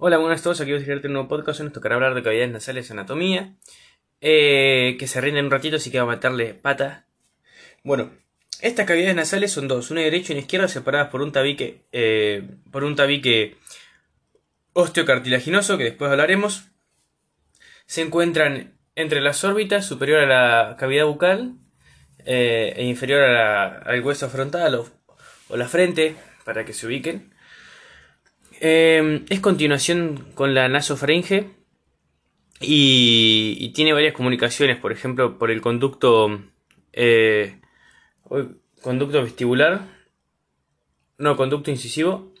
Hola, buenas a todos. Aquí voy a traerte un nuevo podcast. Nos tocará hablar de cavidades nasales y anatomía. Eh, que se rinden un ratito, así que vamos a meterle pata. Bueno, estas cavidades nasales son dos, una derecha y una izquierda, separadas por un tabique, eh, por un tabique osteocartilaginoso, que después hablaremos. Se encuentran entre las órbitas, superior a la cavidad bucal eh, e inferior al hueso frontal o la frente, para que se ubiquen. Eh, es continuación con la nasofaringe y, tiene varias comunicaciones, por ejemplo, por el conducto, eh, conducto vestibular, no, conducto incisivo,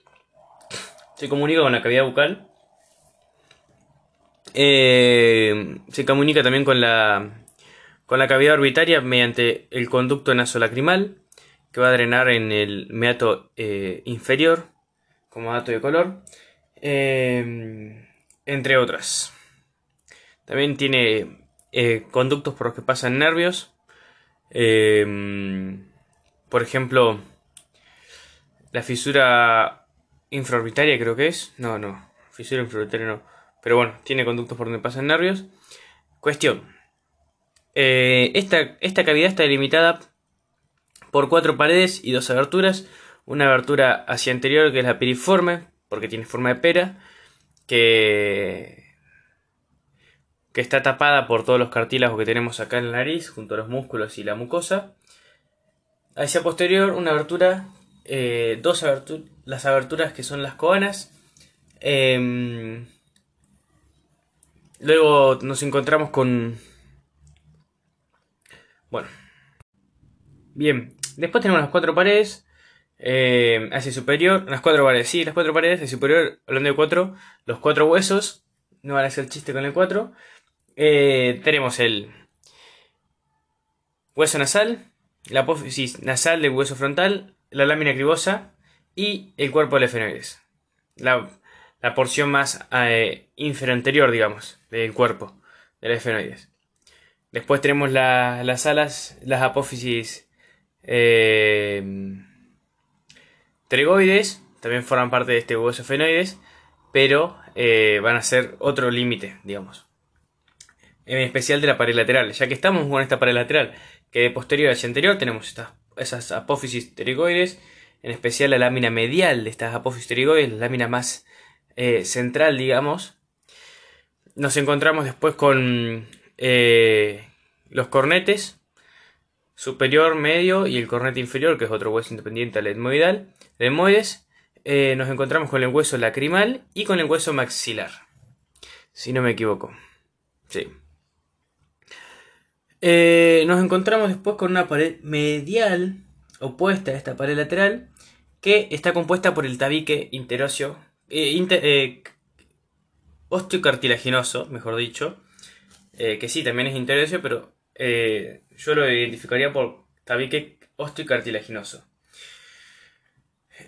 se comunica con la cavidad bucal, eh, se comunica también con la, con la cavidad orbitaria mediante el conducto nasolacrimal, que va a drenar en el meato eh, inferior como dato de color, eh, entre otras. También tiene eh, conductos por los que pasan nervios, eh, por ejemplo, la fisura infraorbitaria creo que es, no, no, fisura infraorbitaria no, pero bueno, tiene conductos por donde pasan nervios. Cuestión, esta, esta cavidad está delimitada por cuatro paredes y dos aberturas, una abertura hacia anterior que es la piriforme, porque tiene forma de pera, que, que está tapada por todos los cartílagos que tenemos acá en la nariz, junto a los músculos y la mucosa. Hacia posterior, una abertura, eh, dos aberturas, las aberturas que son las coanas. Eh, luego nos encontramos con... Bueno. Bien, después tenemos las cuatro paredes eh, hacia superior, las cuatro paredes, sí, las cuatro paredes, hacia superior, hablando de cuatro, los cuatro huesos, no van a hacer chiste con el cuatro. Eh, tenemos el hueso nasal, la apófisis nasal del hueso frontal, la lámina cribosa y el cuerpo del efenoides. La, la porción más eh, inferior anterior, digamos, del cuerpo del efenoides. Después tenemos la, las alas, las apófisis. Eh, Pterygoides también forman parte de este hueso fenoides, pero eh, van a ser otro límite, digamos. En especial de la pared lateral, ya que estamos con esta pared lateral, que de posterior hacia anterior tenemos estas, esas apófisis pterygoides, en especial la lámina medial de estas apófisis pterygoides, la lámina más eh, central, digamos. Nos encontramos después con eh, los cornetes, superior, medio y el cornete inferior, que es otro hueso independiente al etmoidal. Etmoides eh, nos encontramos con el hueso lacrimal y con el hueso maxilar. Si no me equivoco. Sí. Eh, nos encontramos después con una pared medial opuesta a esta pared lateral que está compuesta por el tabique interóseo, eh, inter, eh, osteocartilaginoso, mejor dicho, que sí, también es interóseo, pero eh, yo lo identificaría por tabique osteocartilaginoso.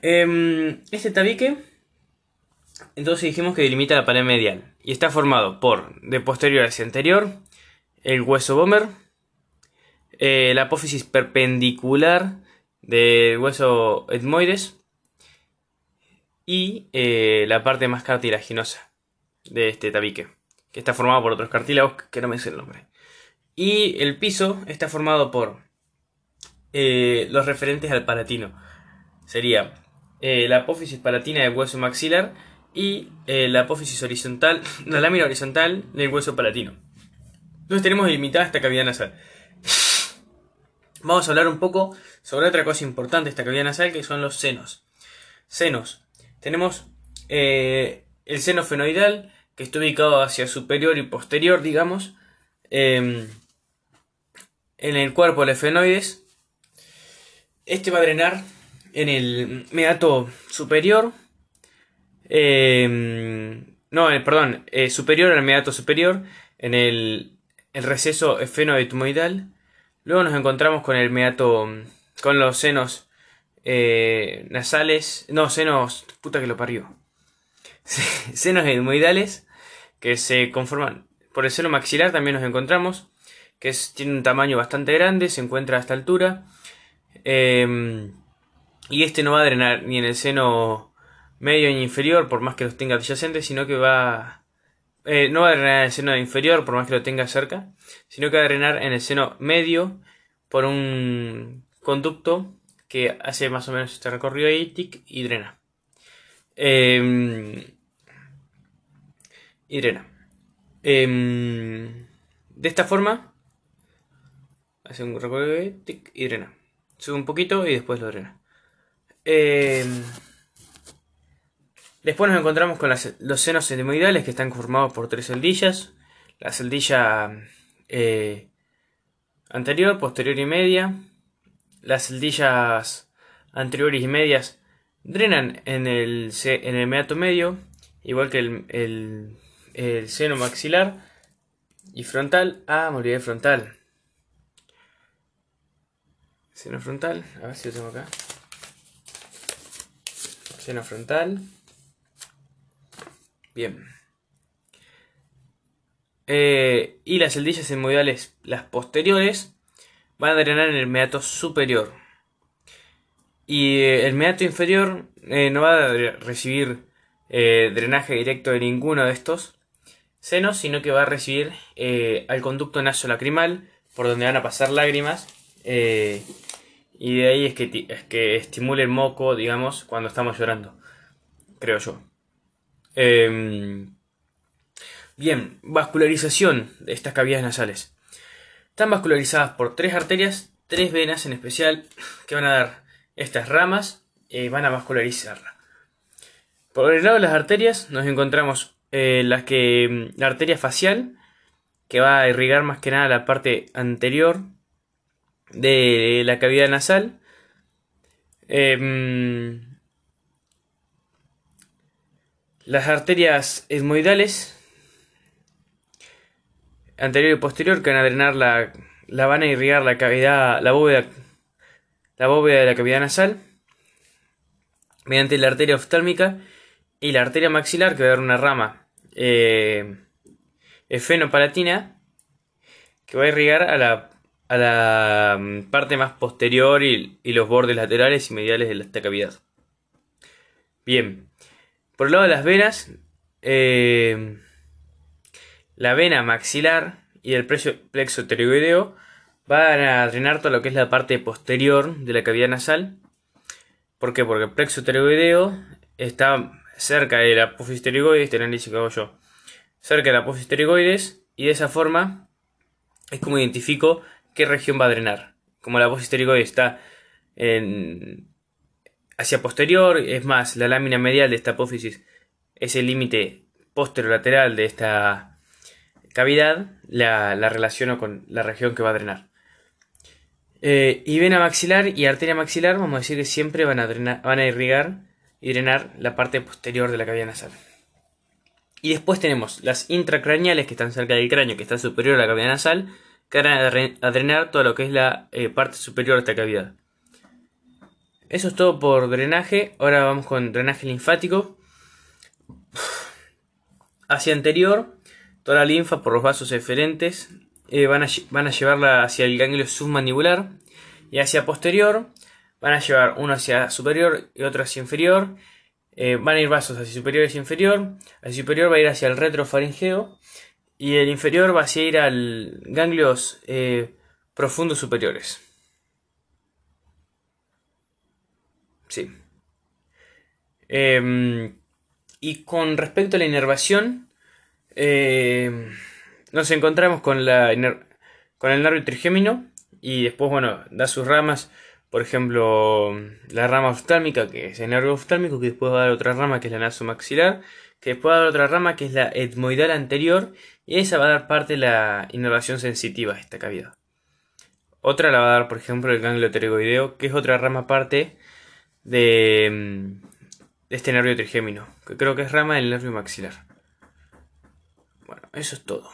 Eh, este tabique, entonces dijimos que delimita la pared medial y está formado por, de posterior hacia anterior, el hueso Bomer, eh, la apófisis perpendicular del hueso etmoides y eh, la parte más cartilaginosa de este tabique, que está formado por otros cartílagos que no me sé el nombre. Y el piso está formado por eh, los referentes al palatino. Sería eh, la apófisis palatina del hueso maxilar y eh, la apófisis horizontal, la lámina horizontal del hueso palatino. Entonces tenemos delimitada esta cavidad nasal. Vamos a hablar un poco sobre otra cosa importante de esta cavidad nasal que son los senos. Senos. Tenemos el seno fenoidal que está ubicado hacia superior y posterior, digamos. Eh, en el cuerpo del efenoides. Este va a drenar en el meato superior. Eh, no, perdón, eh, superior al meato superior, en el, el receso efenoetmoidal. Luego nos encontramos con el meato, con los senos eh, nasales, no, senos, puta que lo parió. senos etmoidales que se conforman por el seno maxilar también nos encontramos que tiene un tamaño bastante grande, se encuentra a esta altura. Eh, y este no va a drenar ni en el seno medio e inferior, por más que los tenga adyacentes, sino que va... Eh, no va a drenar en el seno inferior, por más que lo tenga cerca, sino que va a drenar en el seno medio por un conducto que hace más o menos este recorrido ahí, tic, y drena. Em, y drena. Em, de esta forma, hace un ahí, tic, y drena. Sube un poquito y después lo drena. Em, después nos encontramos con los senos semoidales que están formados por tres celdillas. La celdilla eh, anterior, posterior y media. Las celdillas anteriores y medias drenan en el, en el meato medio, igual que el, el, seno maxilar y frontal. Ah, olvidé frontal. Seno frontal, a ver si lo tengo acá. Seno frontal. Bien. Eh, y las celdillas hemodiales, las posteriores, van a drenar en el meato superior. Y eh, el meato inferior eh, no va a recibir drenaje directo de ninguno de estos senos, sino que va a recibir al conducto nasolacrimal, por donde van a pasar lágrimas. Y de ahí es que, es que estimule el moco, digamos, cuando estamos llorando. Creo yo. Em, Bien, vascularización de estas cavidades nasales. Están vascularizadas por tres arterias, tres venas en especial, que van a dar estas ramas van a vascularizarla. Por el lado de las arterias nos encontramos eh, las que, la arteria facial, que va a irrigar más que nada la parte anterior de la cavidad nasal. Em, las arterias esmoidales anterior y posterior que van a drenar la, la van a irrigar la cavidad, la bóveda, la bóveda de la cavidad nasal mediante la arteria oftálmica y la arteria maxilar que va a dar una rama eh, efenopalatina que va a irrigar a la, a la mm, parte más posterior y, los bordes laterales y mediales de esta cavidad. Bien, por el lado de las venas, eh, la vena maxilar y el plexo pterygoideo van a drenar todo lo que es la parte posterior de la cavidad nasal. ¿Por qué? Porque el plexo pterygoideo está cerca de la apófisis pterygoides, este que hago yo, cerca de la apófisis y de esa forma es como identifico qué región va a drenar. Como la apófisis pterygoides está en, hacia posterior, es más, la lámina medial de esta apófisis es el límite posterolateral de esta cavidad la, relaciono con la región que va a drenar. Eh, y vena maxilar y arteria maxilar, vamos a decir que siempre van a, drenar, van a irrigar y drenar la parte posterior de la cavidad nasal. Y después tenemos las intracraneales que están cerca del cráneo, que está superior a la cavidad nasal, que van a drenar todo lo que es la eh, parte superior de esta cavidad. Eso es todo por drenaje. Ahora vamos con drenaje linfático. Hacia anterior Toda la linfa por los vasos eferentes eh, van, a, van, a, llevarla hacia el ganglio submandibular y hacia posterior van a llevar uno hacia superior y otro hacia inferior. Eh, van a ir vasos hacia superior y hacia inferior. Hacia superior va a ir hacia el retrofaringeo y el inferior va a ir al ganglios eh, profundos superiores. Sí. Em, y con respecto a la inervación, eh, nos encontramos con, la, con el nervio trigémino y después, bueno, da sus ramas. Por ejemplo, la rama oftálmica, que es el nervio oftálmico, que después va a dar otra rama, que es la nasomaxilar, que después va a dar otra rama, que es la etmoidal anterior, y esa va a dar parte de la inervación sensitiva esta cavidad. Otra la va a dar, por ejemplo, el ganglio pterygoideo, que es otra rama parte de, mm, de este nervio trigémino, que creo que es rama del nervio maxilar. Bueno, eso es todo.